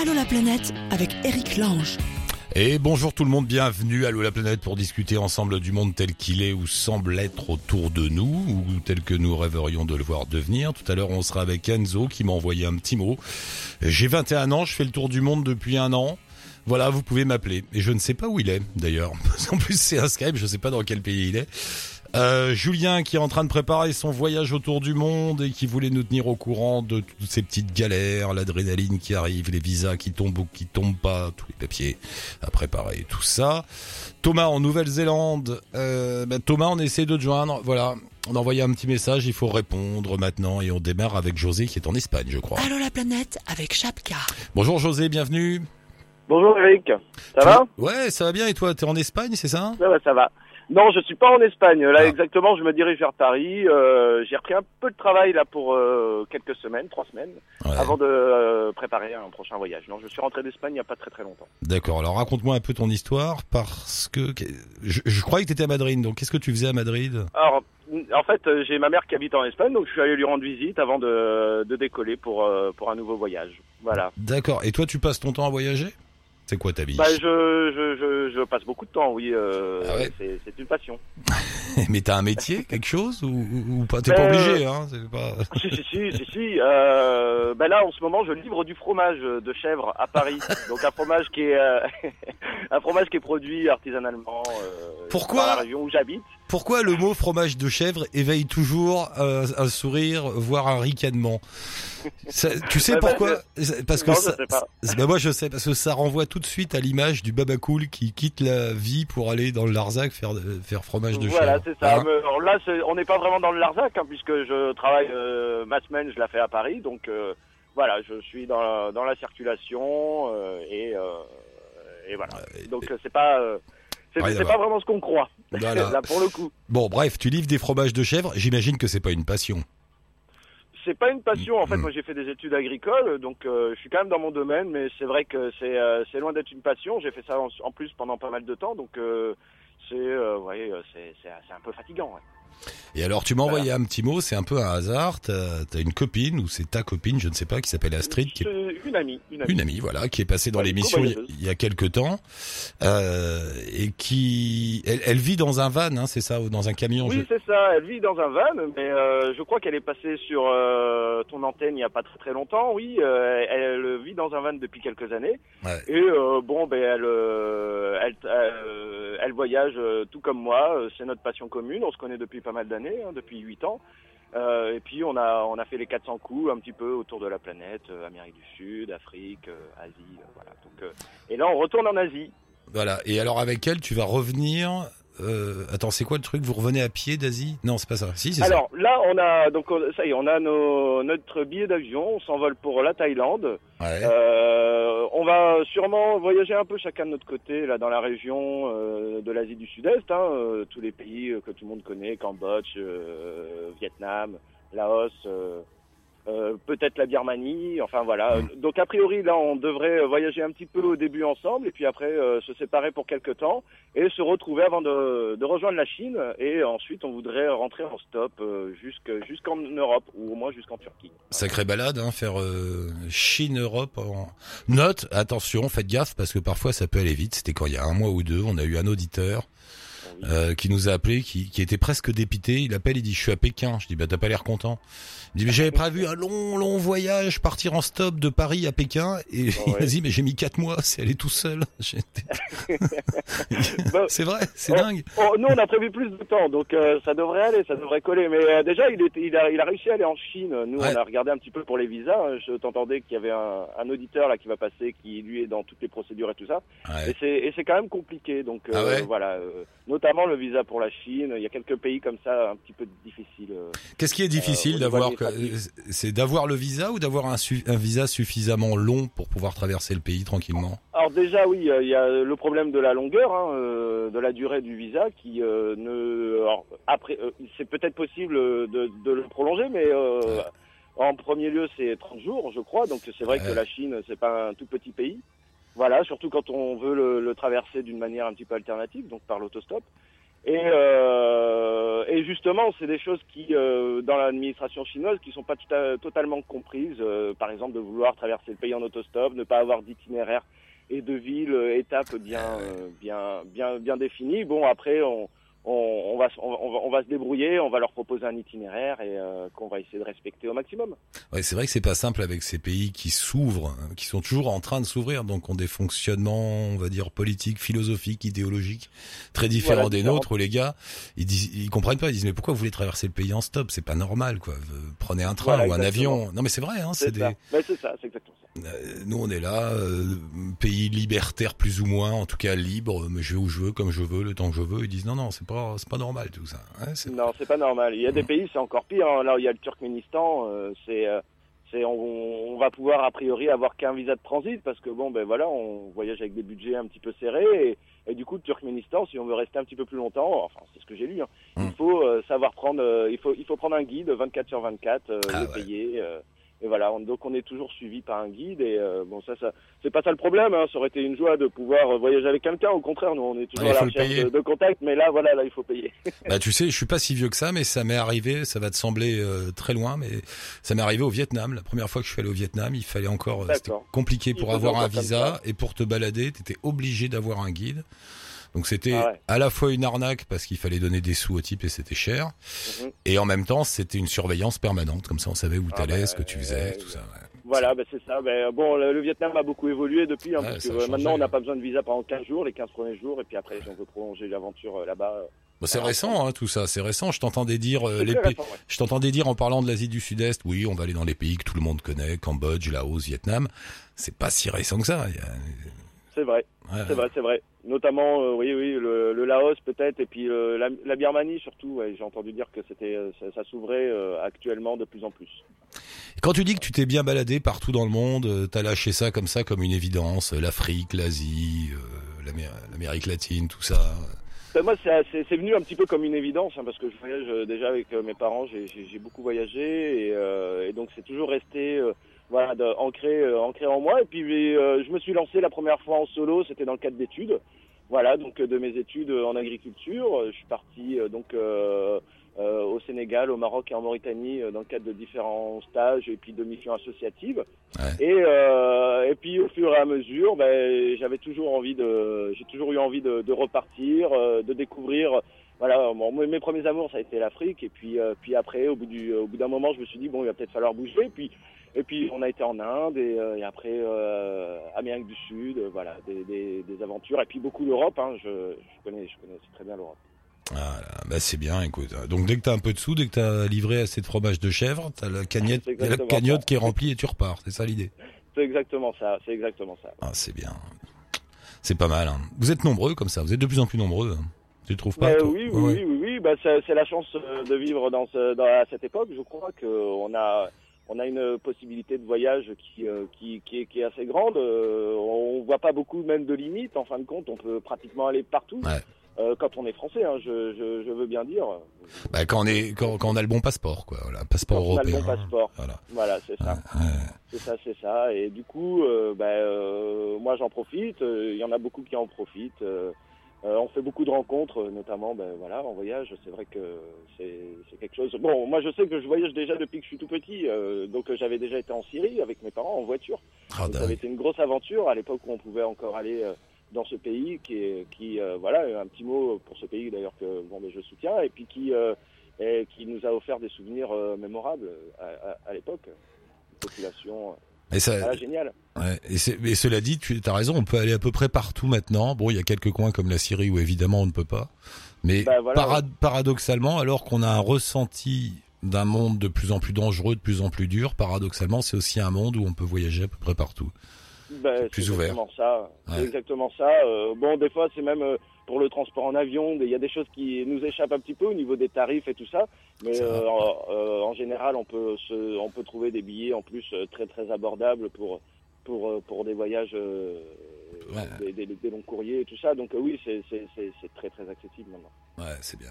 Allô la planète avec Eric Lange. Et bonjour tout le monde, bienvenue à Allô la planète pour discuter ensemble du monde tel qu'il est ou semble être autour de nous ou tel que nous rêverions de le voir devenir. Tout à l'heure on sera avec Enzo qui m'a envoyé un petit mot. J'ai 21 ans, je fais le tour du monde depuis un an. Voilà, vous pouvez m'appeler. Et je ne sais pas où il est d'ailleurs. En plus c'est un Skype, je ne sais pas dans quel pays il est. Euh, Julien qui est en train de préparer son voyage autour du monde et qui voulait nous tenir au courant de toutes ces petites galères, l'adrénaline qui arrive, les visas qui tombent ou qui tombent pas, tous les papiers à préparer, tout ça. Thomas en Nouvelle-Zélande, euh, ben, Thomas on essaie de te joindre, voilà. On a envoyé un petit message, il faut répondre maintenant et on démarre avec José qui est en Espagne je crois. Allô la planète avec Chapka. Bonjour José, bienvenue. Bonjour Eric, ça va? Ouais, ça va bien et toi, t'es en Espagne, c'est ça? Ça va, ça va. Non, je suis pas en Espagne. Là, Ah. exactement, je me dirige vers Paris. Euh, J'ai repris un peu de travail là pour euh, quelques semaines, trois semaines, Ouais. avant de euh, préparer un prochain voyage. Non, je suis rentré d'Espagne il y a pas très très longtemps. D'accord, alors raconte-moi un peu ton histoire parce que je, je croyais que tu étais à Madrid, donc qu'est-ce que tu faisais à Madrid? Alors, en fait, j'ai ma mère qui habite en Espagne, donc je suis allé lui rendre visite avant de, de décoller pour pour un nouveau voyage. Voilà. D'accord, et toi tu passes ton temps à voyager? C'est quoi ta vie Bah, je, je, je, je passe beaucoup de temps, oui. Euh, Ah ouais c'est une passion. Mais t'as un métier, quelque chose ou, ou- ou pas T'es pas Euh, obligé, hein c'est pas... si, si, si, si, si. Euh, ben là, en ce moment, je livre du fromage de chèvre à Paris. Donc un fromage qui est euh, un fromage qui est produit artisanalement euh, Pourquoi dans la région où j'habite. Pourquoi le mot fromage de chèvre éveille toujours euh, un sourire, voire un ricanement? Ça- Tu sais bah, pourquoi Parce que non, ça, je sais pas. bah moi je sais parce que ça renvoie tout de suite à l'image du babacool qui quitte la vie pour aller dans le Larzac faire faire fromage de Voilà, chèvre. c'est ça. Hein alors là, on n'est pas vraiment dans le Larzac, hein, puisque je travaille euh, ma semaine, je la fais à Paris, donc euh, voilà, je suis dans la, dans la circulation euh, et euh, et voilà. Donc euh, c'est pas euh, c'est pas vraiment ce qu'on croit. Voilà. là pour le coup. Bon, bref, tu livres des fromages de chèvre. J'imagine que c'est pas une passion. C'est pas une passion. En fait, Mm. moi, j'ai fait des études agricoles, donc euh, je suis quand même dans mon domaine, mais c'est vrai que c'est euh, loin d'être une passion. J'ai fait ça en, en plus pendant pas mal de temps, donc euh, c'est euh, ouais, c'est c'est c'est un peu fatigant. ouais. Et alors, tu m'as envoyé un petit mot. C'est un peu un hasard. T'as as une copine ou c'est ta copine, je ne sais pas, qui s'appelle Astrid, qui est C'est Une amie, une amie. une amie, voilà, qui est passée dans l'émission il, y a- co-voyageuse. il y a quelques temps euh, et qui, elle, elle vit dans un van, hein, c'est ça, ou dans un camion. Oui, c'est ça. Elle vit dans un van, mais euh, je crois qu'elle est passée sur euh, ton antenne il y a pas très très longtemps. Oui, euh, elle vit dans un van depuis quelques années. ouais. Et euh, bon, ben elle, euh, elle, euh, elle voyage euh, tout comme moi. Euh, C'est notre passion commune. On se connaît depuis pas mal d'années, hein, depuis huit ans. Euh, et puis on a on a fait les 400 coups un petit peu autour de la planète, euh, Amérique du Sud, Afrique, euh, Asie, voilà. Donc et là on retourne en Asie. Voilà. Et alors avec elle, tu vas revenir. Euh, attends, c'est quoi le truc? Vous revenez à pied d'Asie? Non, c'est pas ça. Si, c'est ça. Alors là on a donc on- ça y est, on a nos, notre billet d'avion. On s'envole pour la Thaïlande. Ouais. Euh, on va sûrement voyager un peu chacun de notre côté là dans la région euh, de l'Asie du Sud-Est, hein, euh, tous les pays euh, que tout le monde connaît, Cambodge, euh, Vietnam, Laos, euh, peut-être la Birmanie, enfin voilà. Donc a priori là on devrait voyager un petit peu au début ensemble et puis après euh, se séparer pour quelques temps et se retrouver avant de, rejoindre la Chine et ensuite on voudrait rentrer en stop euh, jusque- jusqu'en Europe ou au moins jusqu'en Turquie. Sacrée balade, hein, faire euh, Chine-Europe. En... Note, attention, faites gaffe parce que parfois ça peut aller vite. C'était quand il y a un mois ou deux, on a eu un auditeur. Euh, qui nous a appelé, qui, qui était presque dépité. Il appelle, il dit je suis à Pékin. Je dis bah t'as pas l'air content. Il dit mais j'avais prévu un long long voyage, partir en stop de Paris à Pékin. Et il m'a ouais. dit mais j'ai mis quatre mois, c'est aller tout seul. C'est vrai, c'est Oh. dingue. Oh, nous, on a prévu plus de temps, donc euh, ça devrait aller, ça devrait coller. Mais euh, déjà, il, il, a, il a réussi à aller en Chine. Nous, Ouais. on a regardé un petit peu pour les visas. Je t'entendais qu'il y avait un, un auditeur là qui va passer, qui lui est dans toutes les procédures et tout ça. Ouais. Et c'est quand même compliqué. Donc Ah voilà, euh, notamment le visa pour la Chine. Il y a quelques pays comme ça un petit peu difficiles. euh. Qu'est-ce qui est difficile au niveau d'avoir. C'est d'avoir le visa ou d'avoir un, visa suffisamment long pour pouvoir traverser le pays tranquillement? Alors déjà, oui, euh, il y a le problème de la longueur, hein, euh, de la durée du visa, qui euh, ne. alors, après, euh, c'est peut-être possible euh, de, de le prolonger, mais euh, en premier lieu, c'est 30 jours, je crois. Donc c'est vrai que la Chine, c'est pas un tout petit pays. Voilà, surtout quand on veut le, le traverser d'une manière un petit peu alternative, donc par l'autostop. Et, euh, et justement, c'est des choses qui, euh, dans l'administration chinoise, qui sont pas tout à- totalement comprises. Euh, par exemple, de vouloir traverser le pays en autostop, ne pas avoir d'itinéraire et de ville, euh, étapes bien, euh, bien, bien, bien définies. Bon, après, on, on, on va, se- on, on va, on va se débrouiller, on va leur proposer un itinéraire et euh, qu'on va essayer de respecter au maximum. Ouais, c'est vrai que c'est pas simple avec ces pays qui s'ouvrent, hein, qui sont toujours en train de s'ouvrir, donc ont des fonctionnements, on va dire politiques, philosophiques, idéologiques très différents Voilà, des nôtres. Où les gars, ils disent, ils comprennent pas. Ils disent mais pourquoi vous voulez traverser le pays en stop? C'est pas normal, quoi. Prenez un train Voilà, ou un avion. Non mais c'est vrai, hein. C'est des. c'est ça, c'est exactement Nous, on est là, euh, pays libertaire plus ou moins, en tout cas libre, mais je vais où je veux, comme je veux, le temps que je veux. Ils disent non, non, c'est pas, c'est pas normal tout ça. C'est- Non, c'est pas normal. Il y a des pays, c'est encore pire. hein. Là, il y a le Turkménistan. euh, c'est, euh, c'est, on, on va pouvoir a priori avoir qu'un visa de transit parce que bon, ben voilà, on voyage avec des budgets un petit peu serrés et, et du coup, le Turkménistan, si on veut rester un petit peu plus longtemps, enfin, c'est ce que j'ai lu. hein, Mm. Il faut euh, savoir prendre, euh, il faut, il faut prendre un guide 24 sur 24, euh, Ah le ouais. payer. Et voilà, on- donc on est toujours suivi par un guide et euh, bon ça, ça c'est pas ça le problème. Hein, ça aurait été une joie de pouvoir euh, voyager avec quelqu'un. Au contraire, nous on est toujours il à la recherche de, de contact, mais là voilà, là il faut payer. Bah tu sais, je suis pas si vieux que ça, mais ça m'est arrivé. Ça va te sembler euh, très loin, mais ça m'est arrivé au Vietnam. La première fois que je suis allé au Vietnam, il fallait encore, euh, c'était compliqué pour avoir un visa et pour te balader, t'étais obligé d'avoir un guide. Donc c'était Ah ouais. à la fois une arnaque parce qu'il fallait donner des sous au type et c'était cher, Mhm. et en même temps c'était une surveillance permanente. Comme ça, on savait où Ah t'allais, bah, ce que tu faisais, tout ça. ouais. Voilà, ben c'est ça. Ben, bon, le, le Vietnam a beaucoup évolué depuis, hein, parce que euh, changé. maintenant on n'a pas besoin de visa pendant 15 jours, les 15 premiers jours, et puis après, si on veut prolonger l'aventure euh, là-bas. euh, Bon, c'est récent, hein, tout ça. C'est récent. Je t'entendais dire euh, les récent, ouais. Je t'entendais dire en parlant de l'Asie du Sud-Est, oui, on va aller dans les pays que tout le monde connaît, Cambodge, Laos, Vietnam. C'est pas si récent que ça. C'est vrai, ouais, c'est vrai, c'est vrai. Notamment, euh, oui, oui, le, le Laos peut-être, et puis euh, la, la Birmanie surtout. ouais, J'ai entendu dire que c'était, euh, ça, ça s'ouvrait euh, actuellement de plus en plus. Quand tu dis que tu t'es bien baladé partout dans le monde, t'as lâché ça comme ça, comme une évidence, l'Afrique, l'Asie, l'Amé- l'Amérique latine, tout ça. Ben, moi, c'est venu un petit peu comme une évidence, hein, parce que je voyage déjà avec mes parents, j'ai- beaucoup voyagé, et, et donc c'est toujours resté voilà, de- ancré, euh, ancré en moi. Et puis euh, je me suis lancé la première fois en solo, c'était dans le cadre d'études. Voilà, donc euh, de mes études en agriculture, Euh, je suis parti euh, donc euh, euh, au Sénégal, au Maroc et en Mauritanie euh, dans le cadre de différents stages et puis de missions associatives. Ouais. Et, euh, et puis au fur et à mesure, ben, j'avais toujours envie de, j'ai toujours eu envie de, de repartir, euh, de découvrir. Voilà, bon, mes premiers amours ça a été l'Afrique et puis euh, puis après au bout du au bout d'un moment je me suis dit bon il va peut-être falloir bouger et puis et puis on a été en Inde et, euh, et après euh, Amérique du Sud, euh, voilà des, des, des aventures et puis beaucoup l'Europe. Hein, je, je connais je connais très bien l'Europe. Voilà, bah c'est bien, écoute. Donc dès que t'as un peu de sous, dès que t'as livré assez de fromage de chèvre, t'as la cagnotte, la cagnotte ça. qui est remplie et tu repars. C'est ça l'idée. C'est exactement ça, c'est exactement ça. Ah, c'est bien. C'est pas mal. Hein. Vous êtes nombreux comme ça. Vous êtes de plus en plus nombreux. hein. Tu trouves pas toi oui, oui, Ouais, oui, oui, oui. Ben, c'est la chance de vivre dans, ce, dans à cette époque. Je crois qu'on a, on a une possibilité de voyage qui, euh, qui, qui, est, qui est assez grande. Euh, on voit pas beaucoup même de limites. En fin de compte, on peut pratiquement aller partout. Ouais. Euh, quand on est français, hein, je, je, je veux bien dire. Bah, quand on est, quand, quand on a le bon passeport, quoi. Voilà, passeport Quand on a le européen. bon passeport. Voilà. Voilà, c'est ça. Ouais, ouais. C'est ça, c'est ça. Et du coup, euh, euh, moi j'en profite. Il y en a beaucoup qui en profitent. Euh, on fait beaucoup de rencontres, euh, notamment, ben voilà, en voyage. C'est vrai que c'est c'est quelque chose. Bon, moi je sais que je voyage déjà depuis que je suis tout petit. euh, donc euh, j'avais déjà été en Syrie avec mes parents en voiture. Ah, Donc, ça avait été une grosse aventure à l'époque où on pouvait encore aller euh, dans ce pays qui, est, qui euh, voilà, un petit mot pour ce pays d'ailleurs que bon, ben, je soutiens et puis qui, euh, et qui nous a offert des souvenirs mémorables à, à, à l'époque. Population Et ça, voilà, géniale. Ouais, et, c'est- mais cela dit, tu as raison, on peut aller à peu près partout maintenant. Bon, il y a quelques coins comme la Syrie où évidemment on ne peut pas. Mais Bah, voilà, para- paradoxalement, alors qu'on a un ressenti d'un monde de plus en plus dangereux, de plus en plus dur, paradoxalement, c'est aussi un monde où on peut voyager à peu près partout. Ben, plus c'est ouvert. exactement ça. Ouais. C'est exactement ça. Euh, bon, des fois, c'est même euh, pour le transport en avion. Il y a des choses qui nous échappent un petit peu au niveau des tarifs et tout ça. Mais euh, en, euh, en général, on peut se, on peut trouver des billets en plus euh, très très abordables pour pour pour des voyages, Ouais. des, des- des longs courriers et tout ça. Donc euh, oui, c'est très très accessible maintenant. Ouais, c'est bien.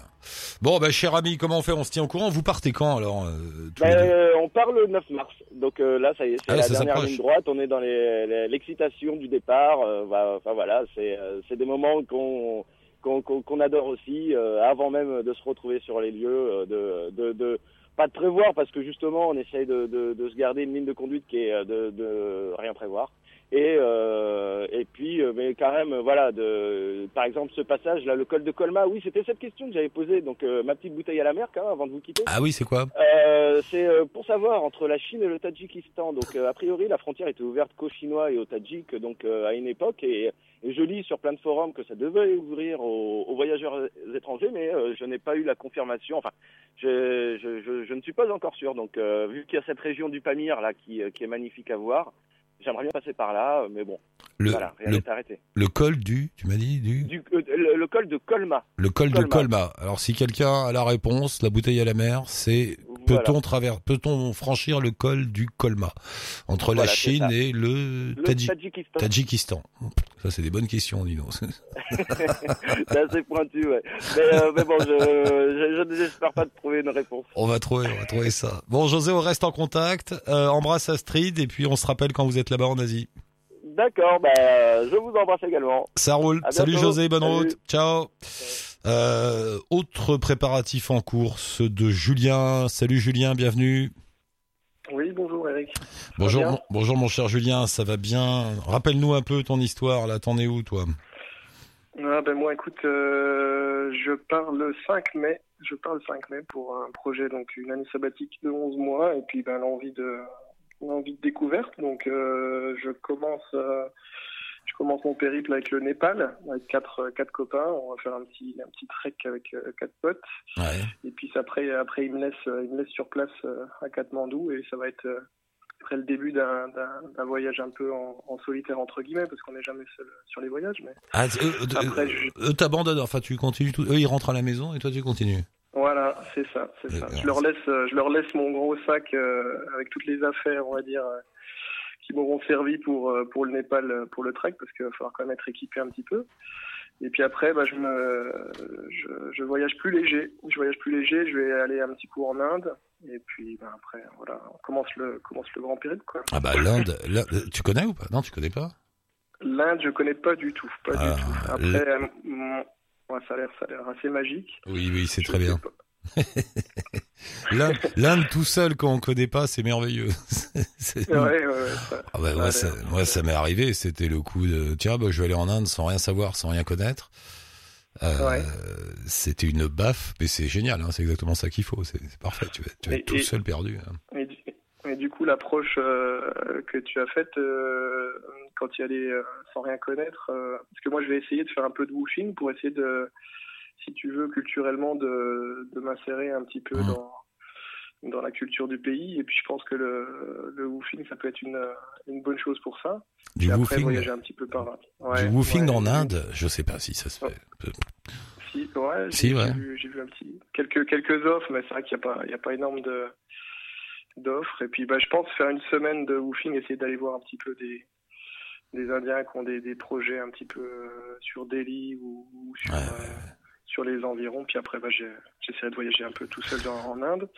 Bon, bah, cher ami, comment on fait? On se tient au courant? Vous partez quand alors euh, tous les deux? euh, on part le 9 mars. Donc euh, là, ça y est, c'est Ah, la ça dernière ligne droite. On est dans l'excitation du départ. Euh, Enfin voilà, c'est euh, des moments qu'on qu'on adore aussi, euh, avant même de se retrouver sur les lieux, euh, de, de, de pas de prévoir parce que justement on essaye de, de, de se garder une ligne de conduite qui est euh, de, de rien prévoir. Et euh, et puis euh, mais quand même voilà de par exemple ce passage là le col de Colma oui c'était cette question que j'avais posée donc euh, ma petite bouteille à la mer quand même avant de vous quitter Ah oui, c'est quoi? Euh, c'est euh, pour savoir entre la Chine et le Tadjikistan. Donc euh, a priori la frontière était ouverte qu'aux Chinois et aux Tadjiks donc euh, à une époque et, et je lis sur plein de forums que ça devait ouvrir aux, aux voyageurs étrangers mais euh, je n'ai pas eu la confirmation. Enfin je, je, je, je ne suis pas encore sûr. Donc euh, vu qu'il y a cette région du Pamir là qui, qui est magnifique à voir, j'aimerais bien passer par là mais bon le, voilà rien le, n'est arrêté. le col du, tu m'as dit du Du, euh, le, le col de Colma. Le col de Colma. Alors si quelqu'un a la réponse, la bouteille à la mer, c'est. Peut-on travers, peut-on franchir le col du Colma entre la Voilà, Chine et le, Le Tadji- Tadjikistan. Tadjikistan Ça c'est des bonnes questions, dis donc. C'est assez pointu, ouais. Mais, euh, mais bon, je, je n'espère pas de trouver une réponse. On va trouver, on va trouver ça. Bon, José, on reste en contact. Euh, embrasse Astrid et puis on se rappelle quand vous êtes là-bas en Asie. D'accord, bah, je vous embrasse également. Ça roule. Salut. José, bonne Salut. route. Ciao. Euh, autre préparatif en course de Julien. Salut Julien, bienvenue. Oui, bonjour Eric. Bonjour, mon, bonjour mon cher Julien, ça va bien? Rappelle-nous un peu ton histoire, là, t'en es où toi? Ah, ben moi, écoute, euh, je pars le 5 mai. Je pars le 5 mai pour un projet, donc une année sabbatique de 11 mois, et puis ben, l'envie de l'envie de découverte. Donc, euh, je commence, commence mon périple avec le Népal, avec quatre quatre copains. On va faire un petit un petit trek avec euh, quatre potes. Ouais. Et puis après, après il me laisse, euh, il me laisse sur place euh, à Katmandou et ça va être euh, après le début d'un d'un- d'un voyage un peu en, en solitaire entre guillemets parce qu'on n'est jamais seul sur les voyages. Mais Ah, eux, Après, eux, je- eux t'abandonnent, enfin tu continues tout. Eux ils rentrent à la maison et toi tu continues. voilà, c'est ça, c'est ça. Euh, Je leur laisse, euh, je leur laisse mon gros sac euh, avec toutes les affaires, on va dire. Euh, qui m'auront servi pour euh, pour le Népal, euh, pour le trek, parce qu'il va falloir quand même être équipé un petit peu. Et puis après, bah, je me, je, je voyage plus léger. Je voyage plus léger. Je vais aller un petit coup en Inde. Et puis bah, après, voilà, on commence le commence le grand périple, quoi. Ah bah l'Inde, l'Inde- tu connais ou pas? Non, tu connais pas? L'Inde, je connais pas du tout, pas Ah, du tout. Après, euh, mm, ouais, ça a l'air, ça a l'air assez magique. Oui, oui, c'est très bien. L'Inde, tout seul quand on connaît pas, c'est merveilleux. C'est- Ouais, ouais, ouais. ça- Ah bah, ça moi, ça, l'air- moi, ça m'est arrivé, c'était le coup de tiens, bah, je vais aller en Inde sans rien savoir, sans rien connaître. Euh, Ouais. C'était une baffe, mais c'est génial, hein, c'est exactement ça qu'il faut, c'est parfait, tu vas, tu vas Et- être tout et- seul perdu. hein. Et du, et du coup, l'approche euh, que tu as faite euh, quand tu y allais sans rien connaître, parce que moi, je vais essayer de faire un peu de woofing pour essayer de, si tu veux, culturellement, de, de m'insérer un petit peu Mhm. dans dans la culture du pays. Et puis, je pense que le, le woofing, ça peut être une, une bonne chose pour ça. Du et après, woofing, voyager un petit peu par ouais, du woofing ouais, en. Inde, je sais pas si ça se fait. Si, ouais, Si, j'ai ouais. vu, vu un petit quelques quelques offres, mais c'est vrai qu'il n'y a pas il y a pas énorme de d'offres. Et puis bah je pense faire une semaine de woofing, essayer d'aller voir un petit peu des des Indiens qui ont des, des projets un petit peu euh, sur Delhi ou, ou sur Ouais, euh, sur les environs. Puis après bah j'essaierai de voyager un peu tout seul dans- en Inde.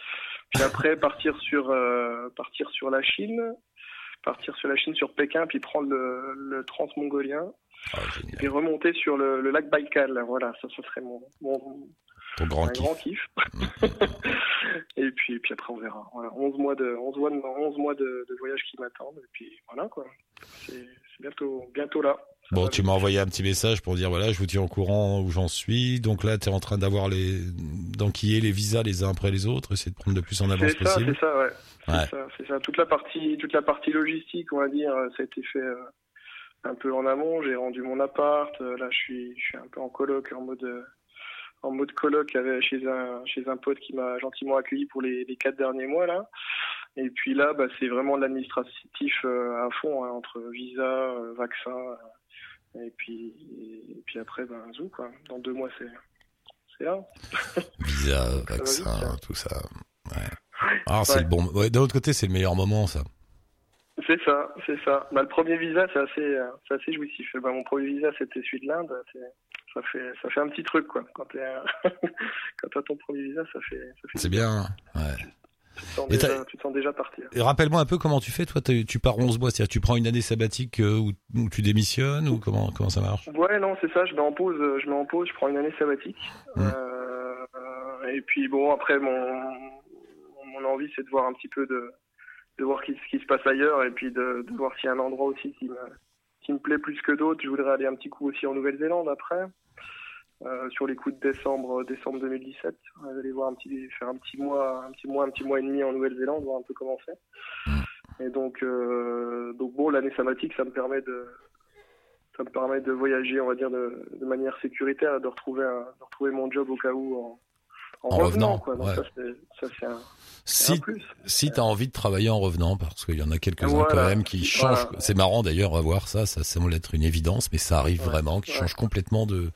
Puis après partir sur euh, partir sur la Chine, partir sur la Chine sur Pékin, puis prendre le, le transmongolien Ah, génial. et remonter sur le, le lac Baïkal. Voilà, ça, ça serait mon, mon Ton grand kiff. grand kiff. et puis, puis après, on verra. Voilà, 11 mois de, 11 mois de, 11 mois de, de voyage qui m'attendent. Et puis voilà, quoi. C'est c'est bientôt, bientôt là. Bon, tu m'as envoyé un petit message pour dire voilà, je vous tiens au courant où j'en suis. Donc là, tu es en train d'avoir les d'enquiller les visas les uns après les autres, essayer de prendre le plus en avance ça, possible. c'est ça, ouais. C'est Ouais. ça, c'est ça. Toute la partie, toute la partie logistique, on va dire, ça a été fait euh, un peu en amont. J'ai rendu mon appart. Euh, Là, je suis, je suis un peu en coloc, en mode, euh, en mode coloc avec, chez un, chez un pote qui m'a gentiment accueilli pour les, les quatre derniers mois là. Et puis là, bah, c'est vraiment de l'administratif euh, à fond, hein, entre visa, vaccin, et puis, et puis après, ben, zou quoi. Dans deux mois, c'est, c'est là. Visa, vite, vaccin, hein. tout ça. Ouais. Ah, c'est le bon. Ouais, d'un autre côté, c'est le meilleur moment, ça. C'est ça, c'est ça. Bah, le premier visa, c'est assez, euh, c'est assez jouissif. Bah, mon premier visa, c'était celui de l'Inde. C'est- Ça fait, ça fait un petit truc, quoi. Quand t'es, euh, quand t'as ton premier visa, ça fait, ça fait. C'est bien. Ouais. Tu te sens déjà, tu te sens déjà partir. Et rappelle-moi un peu comment tu fais, toi, tu pars 11 mois, c'est-à-dire tu prends une année sabbatique euh, où, où tu démissionnes ou comment comment ça marche? Ouais, non, c'est ça. Je mets en pause. euh, Je mets en pause. Je prends une année sabbatique. Mm. Euh, et puis bon, après mon mon envie, c'est de voir un petit peu de de voir ce qui se passe ailleurs et puis de, de voir s'il y a un endroit aussi qui me qui me plaît plus que d'autres. Je voudrais aller un petit coup aussi en Nouvelle-Zélande après. Euh, sur les coups de décembre, décembre 2017, on va aller voir un petit, faire un petit mois, un petit mois, un petit mois et demi en Nouvelle-Zélande, voir un peu comment c'est. Et donc, euh, donc bon, l'année sabbatique, ça me permet de, ça me permet de voyager, on va dire, de, de manière sécuritaire, de retrouver, un, de retrouver mon job au cas où en, en, En revenant, revenant, quoi. Donc ouais. ça, c'est, un, Si si t'as envie de travailler en revenant, parce qu'il y en a quelques-uns Voilà. quand même qui changent. Voilà. C'est marrant d'ailleurs à voir ça, ça semble être une évidence, mais ça arrive Ouais. vraiment, qui Ouais. changent complètement de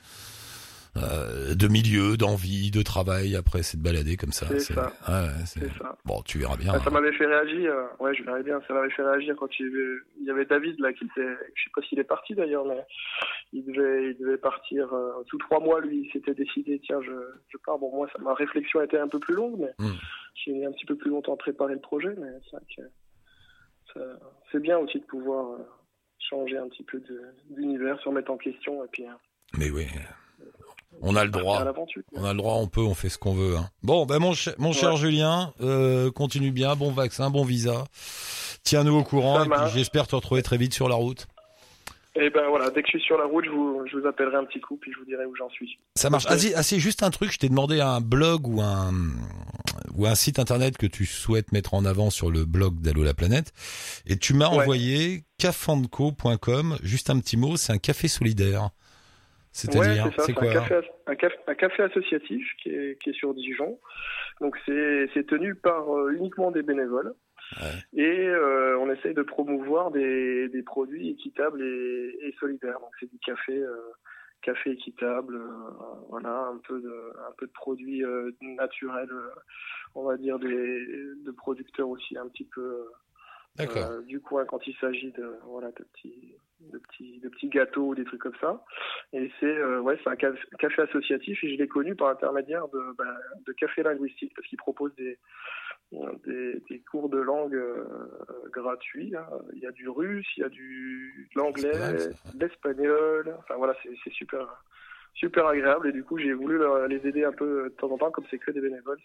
euh, de milieu, d'envie, de travail. Après, c'est de balader comme ça. C'est ça. ouais, ouais, c'est- C'est ça. Bon, tu verras bien. Ah, ça m'avait fait réagir, euh, ouais, je verrais bien, ça m'avait fait réagir quand il y avait, il y avait David là qui était, je sais pas s'il est parti d'ailleurs, mais il devait, il devait partir euh, sous trois mois. Lui, il s'était décidé, tiens, je, je pars. Bon, moi, ça, ma réflexion était un peu plus longue, mais Mm. j'ai mis un petit peu plus longtemps à préparer le projet, mais c'est vrai que ça- c'est bien aussi de pouvoir euh, changer un petit peu de- d'univers, se remettre en question et puis Mais oui, on a le droit. On a le droit, on peut, on fait ce qu'on veut. Hein. Bon, ben mon, cher- mon cher Ouais. Julien, euh, continue bien, bon vaccin, bon visa. Tiens-nous au courant et puis j'espère te retrouver très vite sur la route. Et ben voilà, dès que je suis sur la route, je vous, je vous appellerai un petit coup puis je vous dirai où j'en suis. Ça marche. Ah, ah, c'est juste un truc, je t'ai demandé un blog ou un ou un site internet que tu souhaites mettre en avant sur le blog d'Allo la planète et tu m'as Ouais. envoyé cafandco.com, juste un petit mot, c'est un café solidaire. Ouais, C'est-à-dire, c'est ça, c'est quoi un café, un, café, un café associatif qui est, qui est sur Dijon. Donc c'est tenu par euh, uniquement des bénévoles. Ouais. Et euh, on essaye de promouvoir des, des produits équitables et, et solidaires. Donc c'est du café, euh, café équitable, voilà, un peu de, un peu de produits naturels, on va dire des de producteurs aussi un petit peu euh, du coin quand il s'agit de voilà de petits de petits de petits gâteaux ou des trucs comme ça. Et c'est euh, ouais c'est un café, café associatif et je l'ai connu par intermédiaire de bah, de café linguistique parce qu'il propose des des, des cours de langue euh, gratuits hein. il y a du russe il y a du de l'anglais l'espagnol enfin voilà c'est c'est super super agréable. Et du coup j'ai voulu leur- les aider un peu de temps en temps comme c'est que des bénévoles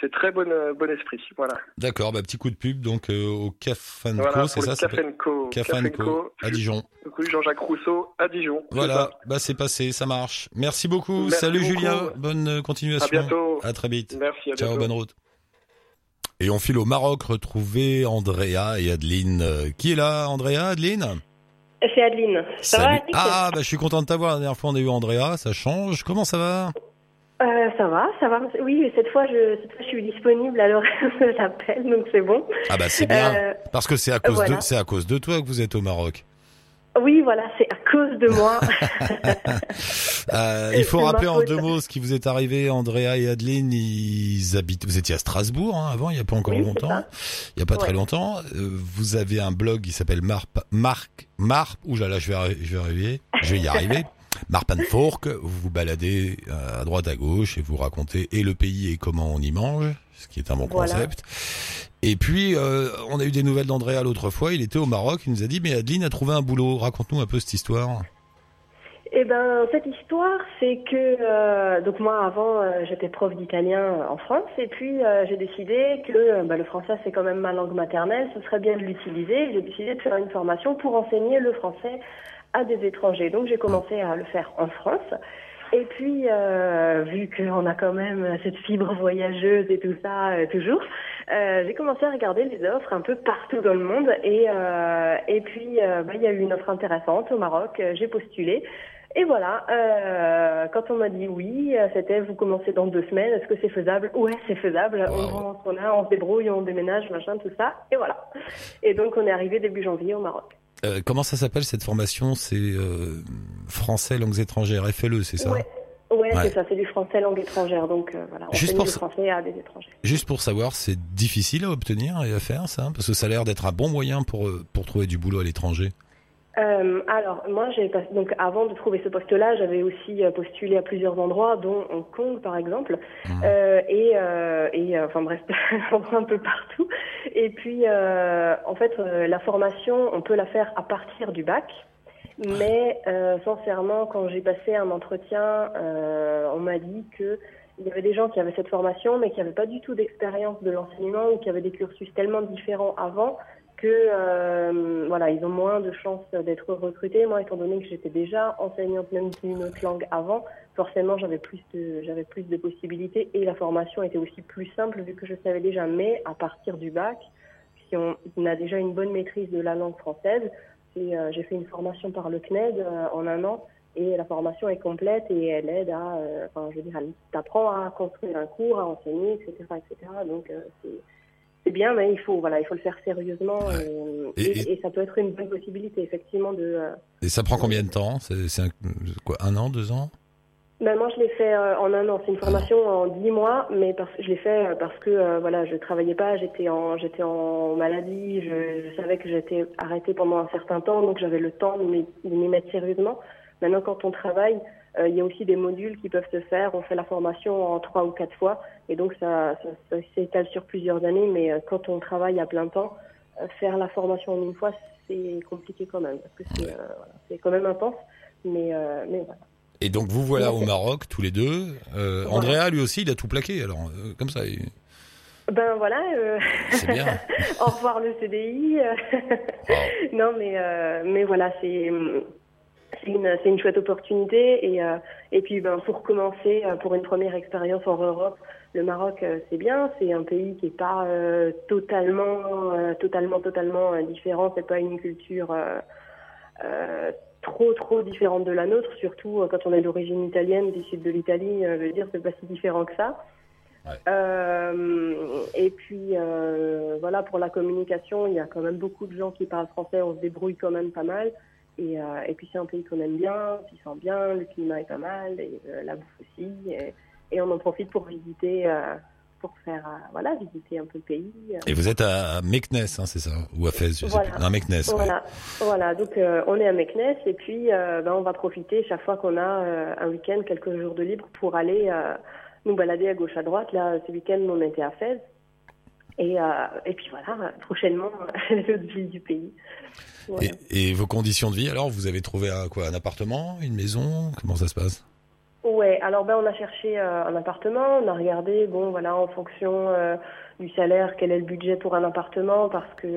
c'est- très bon euh, bon esprit voilà D'accord, bah, petit coup de pub donc euh, au Cafanco, voilà c'est ça, Cafenco Cafanco à Dijon. rue Jean-Jacques Rousseau à Dijon. Voilà, bah c'est passé, ça marche. Merci beaucoup. Merci Salut beaucoup. Julien, bonne euh, continuation. À bientôt. À très vite. Merci, à Ciao, bientôt. bonne route. Et on file au Maroc retrouver Andrea et Adeline. Qui est là, Andrea, Adeline? C'est Adeline. Ça va, Salut. Eric Ah, bah je suis content de t'avoir. La dernière fois on a eu Andrea, ça change. Comment ça va? Euh, Ça va, ça va. Oui, cette fois, je, cette fois, je suis disponible à l'horaire de l'appel, donc c'est bon. Ah bah c'est bien. Euh, Parce que c'est à cause voilà. de c'est à cause de toi que vous êtes au Maroc. oui, voilà, c'est à cause de moi. Euh, il faut rappeler en deux mots ce qui vous est arrivé. Andrea et Adeline, ils habitent. Vous étiez à Strasbourg hein, avant, il y a pas encore Oui, longtemps. Il y a pas très longtemps. Vous avez un blog qui s'appelle Marp Marc Marp. Ouh là là, je vais je vais arriver. Je vais y arriver. Marpanfork, vous vous baladez euh, à droite à gauche et vous racontez et le pays et comment on y mange, ce qui est un bon Voilà. concept. Et puis euh, on a eu des nouvelles d'Andrea l'autre fois. Il était au Maroc. Il nous a dit mais Adeline a trouvé un boulot. Raconte-nous un peu cette histoire. Eh ben, cette histoire, c'est que euh, donc moi avant, euh, j'étais prof d'italien en France, et puis euh, j'ai décidé que bah, le français c'est quand même ma langue maternelle, ce serait bien de l'utiliser. J'ai décidé de faire une formation pour enseigner le français à des étrangers. Donc j'ai commencé à le faire en France. Et puis, euh, vu qu'on a quand même cette fibre voyageuse et tout ça euh, toujours, euh, j'ai commencé à regarder les offres un peu partout dans le monde. Et, euh, et puis, euh, bah, il y a eu une offre intéressante au Maroc. J'ai postulé. Et voilà, euh, quand on m'a dit oui, c'était vous commencez dans deux semaines, est-ce que c'est faisable? Ouais, c'est faisable. On prend ce qu'on a, on se débrouille, on déménage, machin, tout ça. Et voilà. Et donc, on est arrivé début janvier au Maroc. Euh, comment ça s'appelle cette formation? C'est euh, français langues étrangères FLE, c'est ça? Ouais, ouais, Ouais. c'est ça, c'est du français langue étrangère. Donc, euh, voilà, on Juste pour du ça- français à des étrangers. Juste pour savoir, c'est difficile à obtenir et à faire ça Parce que ça a l'air d'être un bon moyen pour, pour trouver du boulot à l'étranger. Euh, alors, moi, j'ai donc avant de trouver ce poste-là, j'avais aussi euh, postulé à plusieurs endroits, dont Hong Kong, par exemple, Euh, et, euh, et euh, enfin bref, un peu partout. Et puis, euh, en fait, euh, la formation, on peut la faire à partir du bac. Mais euh, sincèrement, quand j'ai passé un entretien, euh, on m'a dit que il y avait des gens qui avaient cette formation, mais qui n'avaient pas du tout d'expérience de l'enseignement ou qui avaient des cursus tellement différents avant euh, voilà, ils ont moins de chances d'être recrutés. Moi, étant donné que j'étais déjà enseignante même d'une autre langue avant, forcément, j'avais plus de j'avais plus de possibilités et la formation était aussi plus simple vu que je savais déjà. Mais à partir du bac, si on, a déjà une bonne maîtrise de la langue française, euh, j'ai fait une formation par le CNED euh, en un an et la formation est complète et elle aide à, enfin, je veux dire, elle t'apprend à construire un cours, à enseigner, etc., etc. Donc c'est c'est bien, mais il faut voilà, il faut le faire sérieusement et, Et- et- et ça peut être une bonne possibilité effectivement de. euh, Et ça prend combien de temps? C'est un, quoi, un an, deux ans? Ben, moi, je l'ai fait euh, en un an. C'est une formation en dix mois, mais parce, je l'ai fait euh, parce que euh, voilà, je travaillais pas, j'étais en j'étais en maladie, je, je savais que j'étais arrêtée pendant un certain temps, donc j'avais le temps de m'y mettre sérieusement. Maintenant, quand on travaille, il y a aussi des modules qui peuvent se faire. On fait la formation en trois ou quatre fois, et donc ça, ça, ça s'étale sur plusieurs années. Mais euh, quand on travaille à plein temps, euh, faire la formation en une fois, c'est compliqué quand même, parce que c'est euh, voilà, c'est quand même intense. Mais euh, mais voilà. Et donc vous voilà au Ouais. Maroc tous les deux. Euh. Andrea lui aussi il a tout plaqué alors euh, comme ça. il- Ben voilà, euh, C'est bien. au revoir le CDI. euh. non, mais euh, mais voilà, c'est c'est une chouette opportunité et euh, et puis ben pour commencer euh, pour une première expérience hors Europe, le Maroc euh, c'est bien, c'est un pays qui est pas euh, totalement euh, totalement totalement différent, c'est pas une culture trop trop différente de la nôtre, surtout quand on est d'origine italienne du sud de l'Italie, je veux dire c'est pas si différent que ça. Euh, et puis euh, voilà pour la communication, il y a quand même beaucoup de gens qui parlent français, on se débrouille quand même pas mal. Et, euh, et puis c'est un pays qu'on aime bien, qui sent bien, le climat est pas mal, et euh, la bouffe aussi. Et, et on en profite pour visiter, euh, pour faire voilà visiter un peu le pays. Et vous êtes à Meknes, hein, c'est ça Ou à Fès, je sais Voilà. plus. Non, Meknes. ouais. Voilà, voilà. Donc on est à Meknès et puis ben, on va profiter chaque fois qu'on a un week-end, quelques jours de libre pour aller nous balader à gauche à droite. Là, ce week-end, on était à Fès. Et, euh, et puis voilà, prochainement, l'autre ville du pays. Voilà. Et, et vos conditions de vie alors Vous avez trouvé un, quoi Un appartement Une maison Comment ça se passe? Ouais, alors ben on a cherché euh, un appartement, on a regardé, bon voilà, en fonction euh, du salaire, quel est le budget pour un appartement, parce que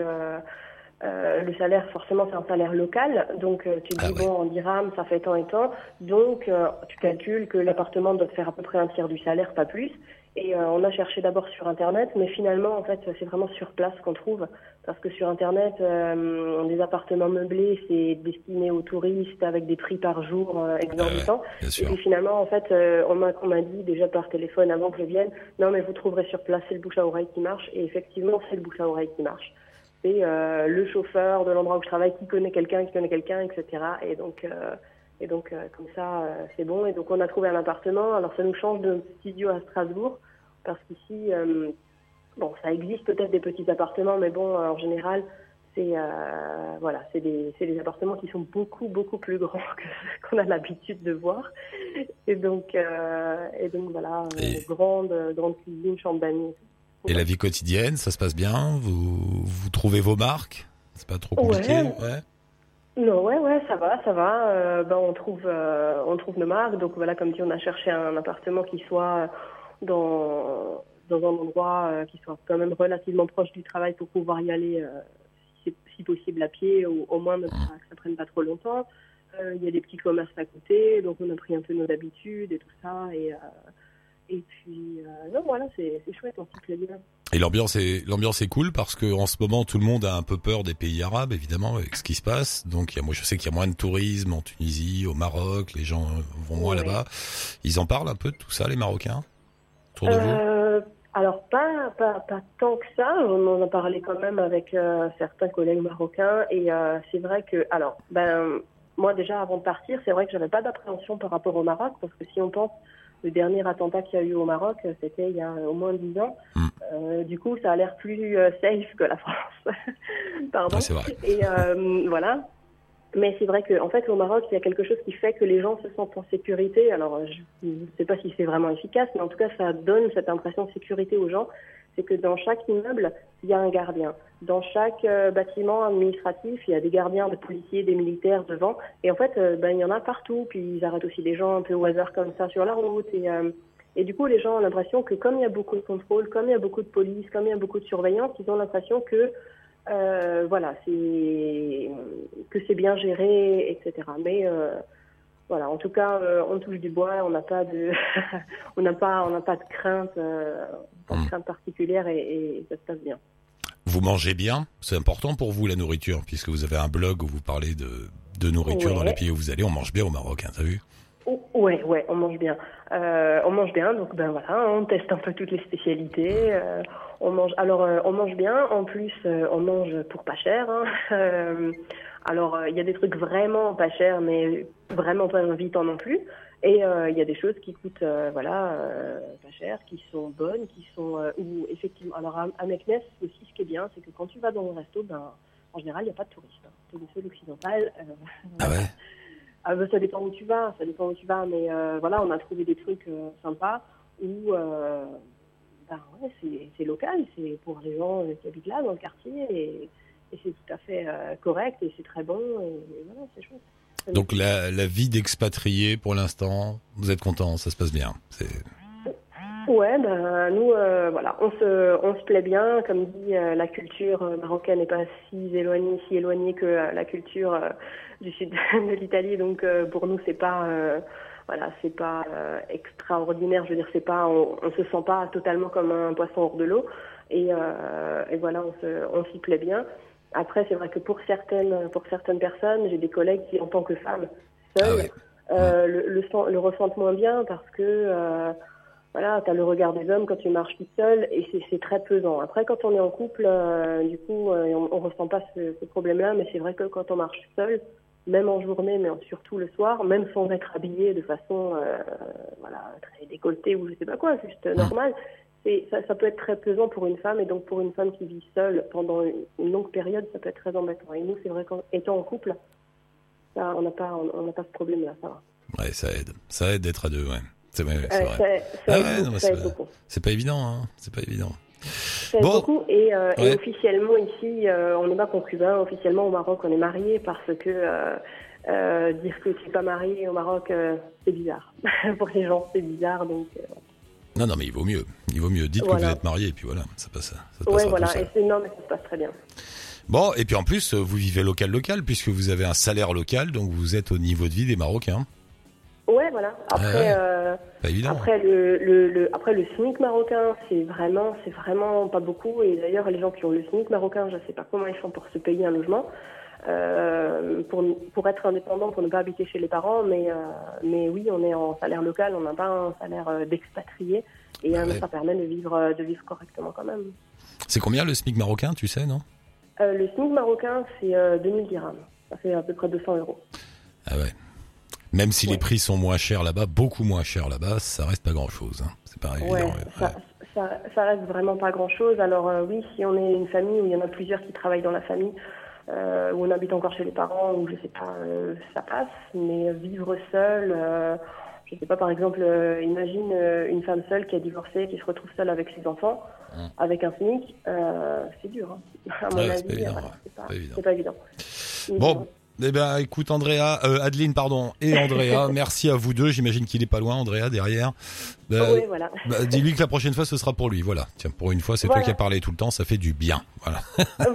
le salaire, forcément, c'est un salaire local, donc tu Ah dis, ouais. bon, en dirham, ça fait tant et tant, donc tu calcules que l'appartement doit te faire à peu près un tiers du salaire, pas plus, et euh, on a cherché d'abord sur Internet, mais finalement, en fait, c'est vraiment sur place qu'on trouve, parce que sur Internet, euh, des appartements meublés, c'est destiné aux touristes avec des prix par jour euh, exorbitants. Et puis finalement, en fait, on m'a on m'a dit déjà par téléphone avant que je vienne, non mais vous trouverez sur place, c'est le bouche à oreille qui marche. Et effectivement, c'est le bouche à oreille qui marche. C'est le chauffeur de l'endroit où je travaille qui connaît quelqu'un, qui connaît quelqu'un, etc. Et donc, et donc euh, comme ça, euh, c'est bon. Et donc on a trouvé un appartement. Alors ça nous change de studio à Strasbourg parce qu'ici, euh, bon, ça existe peut-être des petits appartements, mais bon, en général, c'est voilà, c'est des, des appartements qui sont beaucoup beaucoup plus grands que qu'on a l'habitude de voir. Et donc et donc voilà, Et- grande grande cuisine, chambre d'amis. Et la vie quotidienne, ça se passe bien? Vous, vous trouvez vos marques? C'est pas trop compliqué Ouais. ouais. Non, ouais, ouais, ça va, ça va. Euh, ben, on trouve, euh, on trouve nos marques. Donc voilà, comme dit, on a cherché un appartement qui soit dans dans un endroit euh, qui soit quand même relativement proche du travail pour pouvoir y aller, si, si possible à pied, ou au moins ne pas- que ça prenne pas trop longtemps. Il y a des petits commerces à côté, donc on a pris un peu nos habitudes et tout ça. Et et puis non, voilà, c'est c'est chouette, on s'y plaît bien. Et l'ambiance est l'ambiance est cool parce que en ce moment tout le monde a un peu peur des pays arabes évidemment avec ce qui se passe. Donc il y a, moi je sais qu'il y a moins de tourisme en Tunisie, au Maroc, les gens vont moins là-bas. Ils en parlent un peu de tout ça les Marocains autour de vous. Euh, alors pas, pas pas tant que ça. On en a parlé quand même avec euh, certains collègues marocains et euh, c'est vrai que alors ben moi déjà avant de partir, c'est vrai que j'avais pas d'appréhension par rapport au Maroc parce que si on pense le dernier attentat qu'il y a eu au Maroc, euh, c'était il y a au moins dix ans. Mm. Euh, du coup, ça a l'air plus euh, safe que la France. Pardon. Ouais, vrai. Et euh, voilà. Mais c'est vrai qu'en en fait, au Maroc, il y a quelque chose qui fait que les gens se sentent en sécurité. Alors, je ne sais pas si c'est vraiment efficace, mais en tout cas, ça donne cette impression de sécurité aux gens. C'est que dans chaque immeuble, il y a un gardien. Dans chaque euh, bâtiment administratif, il y a des gardiens, des policiers, des militaires devant. Et en fait, euh, ben, il y en a partout. Puis ils arrêtent aussi des gens un peu au hasard comme ça sur la route. Et, euh, et du coup, les gens ont l'impression que comme il y a beaucoup de contrôle, comme il y a beaucoup de police, comme il y a beaucoup de surveillance, ils ont l'impression que voilà, c'est que c'est bien géré, etc. Mais voilà, en tout cas, euh, on touche du bois, on n'a pas de, on n'a pas, on n'a pas de crainte, pas de Hmm. crainte particulière et, et ça se passe bien. Vous mangez bien, c'est important pour vous la nourriture, puisque vous avez un blog où vous parlez de, de nourriture dans les pays où vous allez. On mange bien au Maroc, hein, t'as vu? Oh, Ouais, ouais, on mange bien. Euh, on mange bien, donc ben voilà, on teste un peu toutes les spécialités. euh, on mange, alors euh, on mange bien. En plus, euh, on mange pour pas cher. hein. Alors euh, il y a des trucs vraiment pas chers, mais vraiment pas invitant non plus. Et euh, il y a des choses qui coûtent, euh, voilà, euh, pas cher, qui sont bonnes, qui sont ou effectivement. Alors à, à aussi, ce qui est bien, c'est que quand tu vas dans un resto, ben en général, il n'y a pas de touristes. Hein. C'est le seul occidental. euh, Ah ouais? Ah ben, ça dépend où tu vas, ça dépend où tu vas, mais voilà, on a trouvé des trucs sympas où ben, ouais, c'est, local, c'est pour les gens qui habitent là, dans le quartier, et, et c'est tout à fait euh, correct, et c'est très bon, et, et voilà, c'est chouette. Donc la, la vie d'expatrié pour l'instant, vous êtes content, ça se passe bien. C'est Ouais, ben nous, euh, voilà, on se, on se plaît bien. Comme dit, euh, la culture marocaine n'est pas si éloignée, si éloignée que euh, la culture du sud de l'Italie. Donc pour nous, c'est pas, voilà, c'est pas extraordinaire. Je veux dire, c'est pas, on, on se sent pas totalement comme un poisson hors de l'eau. Et, et voilà, on se, on s'y plaît bien. Après, c'est vrai que pour certaines, pour certaines personnes, j'ai des collègues qui, en tant que femmes seules, Ah ouais. euh, le, le, le ressentent moins bien parce que euh, voilà, tu as le regard des hommes quand tu marches toute seule et c'est- très pesant. Après, quand on est en couple, euh, du coup, on, on ressent pas ce, ce problème-là, mais c'est vrai que quand on marche seul, même en journée, mais surtout le soir, même sans être habillé de façon voilà, très décolletée ou je sais pas quoi, juste normal, c'est ça, ça peut être très pesant pour une femme et donc pour une femme qui vit seule pendant une, longue période, ça peut être très embêtant. Et nous, c'est vrai qu'étant en couple, ça, on n'a pas, on, on pas ce problème-là, ça va. ouais, ça aide, ça aide d'être à deux, ouais. C'est ouais, Euh, vrai. Ah ouais, c'est pas évident, hein. C'est pas évident. Ça Bon. beaucoup. Et, euh, et officiellement ici, euh, on n'est pas concubins. Officiellement au Maroc, on est mariés parce que euh, dire que tu n'es pas marié au Maroc, c'est bizarre. Pour les gens, c'est bizarre. Donc, Non, non, mais il vaut mieux. Il vaut mieux. Dites que vous êtes marié et puis voilà, ça passe. Ça passera voilà. tout. Et c'est non, mais ça se passe très bien. Bon, et puis en plus, vous vivez local local puisque vous avez un salaire local, donc vous êtes au niveau de vie des Marocains. Ouais, voilà. Après, euh, Pas évident. après le, le, le après le SMIC marocain, c'est vraiment, c'est vraiment pas beaucoup. Et d'ailleurs, les gens qui ont le SMIC marocain, je sais pas comment ils font pour se payer un logement. Euh, pour, pour être indépendant, pour ne pas habiter chez les parents, mais, euh, mais oui, on est en salaire local, on n'a pas un salaire euh, d'expatrié, et euh, ouais. ça permet de vivre, euh, de vivre correctement quand même. C'est combien le SMIC marocain, tu sais, non? Euh, le SMIC marocain, c'est euh, 2000 dirhams, ça fait à peu près 200 euros. Ah ouais. Même si les prix sont moins chers là-bas, beaucoup moins chers là-bas, ça reste pas grand-chose. Hein. C'est pas évident. Ouais, ouais. ça, ça, ça reste vraiment pas grand-chose. Alors euh, oui, si on est une famille où il y en a plusieurs qui travaillent dans la famille, euh, où on habite encore chez les parents, ou je sais pas, euh, ça passe. Mais vivre seul, euh, je sais pas, par exemple, euh, imagine euh, une femme seule qui a divorcé, qui se retrouve seule avec ses enfants, Hum. avec un SMIC, euh, c'est dur. Hein. À mon Ouais, c'est avis, pas évident, ouais. c'est pas, Pas évident. Bon, eh ben, écoute, Andrea, euh, Adeline, pardon, et Andrea, merci à vous deux. J'imagine qu'il est pas loin, Andrea, derrière. Euh, Ouais, voilà. bah, Dis-lui que la prochaine fois, ce sera pour lui. Voilà. Tiens, pour une fois, c'est toi Voilà. qui as parlé tout le temps, ça fait du bien. Voilà.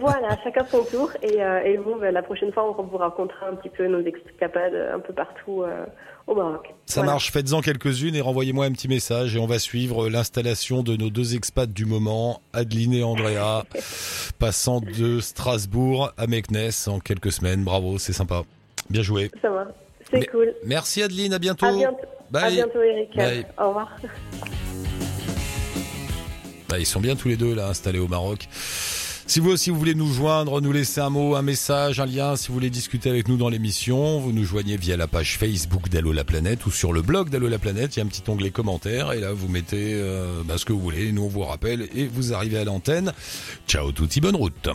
voilà, chacun son tour. Et, euh, et vous, ben, la prochaine fois, on vous racontera un petit peu nos escapades un peu partout euh, au Maroc. Ça marche, faites-en quelques-unes et renvoyez-moi un petit message et on va suivre l'installation de nos deux expats du moment, Adeline et Andrea, passant de Strasbourg à Meknès en quelques semaines. Bravo, c'est sympa. Bien joué. Ça va. C'est cool. Merci Adeline, à bientôt. À bientôt. À Bye. bientôt, Eric. Bye. Au revoir. Bah, ils sont bien tous les deux là installés au Maroc. Si vous aussi vous voulez nous joindre, nous laisser un mot, un message, un lien, si vous voulez discuter avec nous dans l'émission, vous nous joignez via la page Facebook d'Allo la planète ou sur le blog d'Allo la planète, il y a un petit onglet commentaires et là vous mettez euh, bah, ce que vous voulez, nous on vous rappelle et vous arrivez à l'antenne. Ciao touti, bonne route.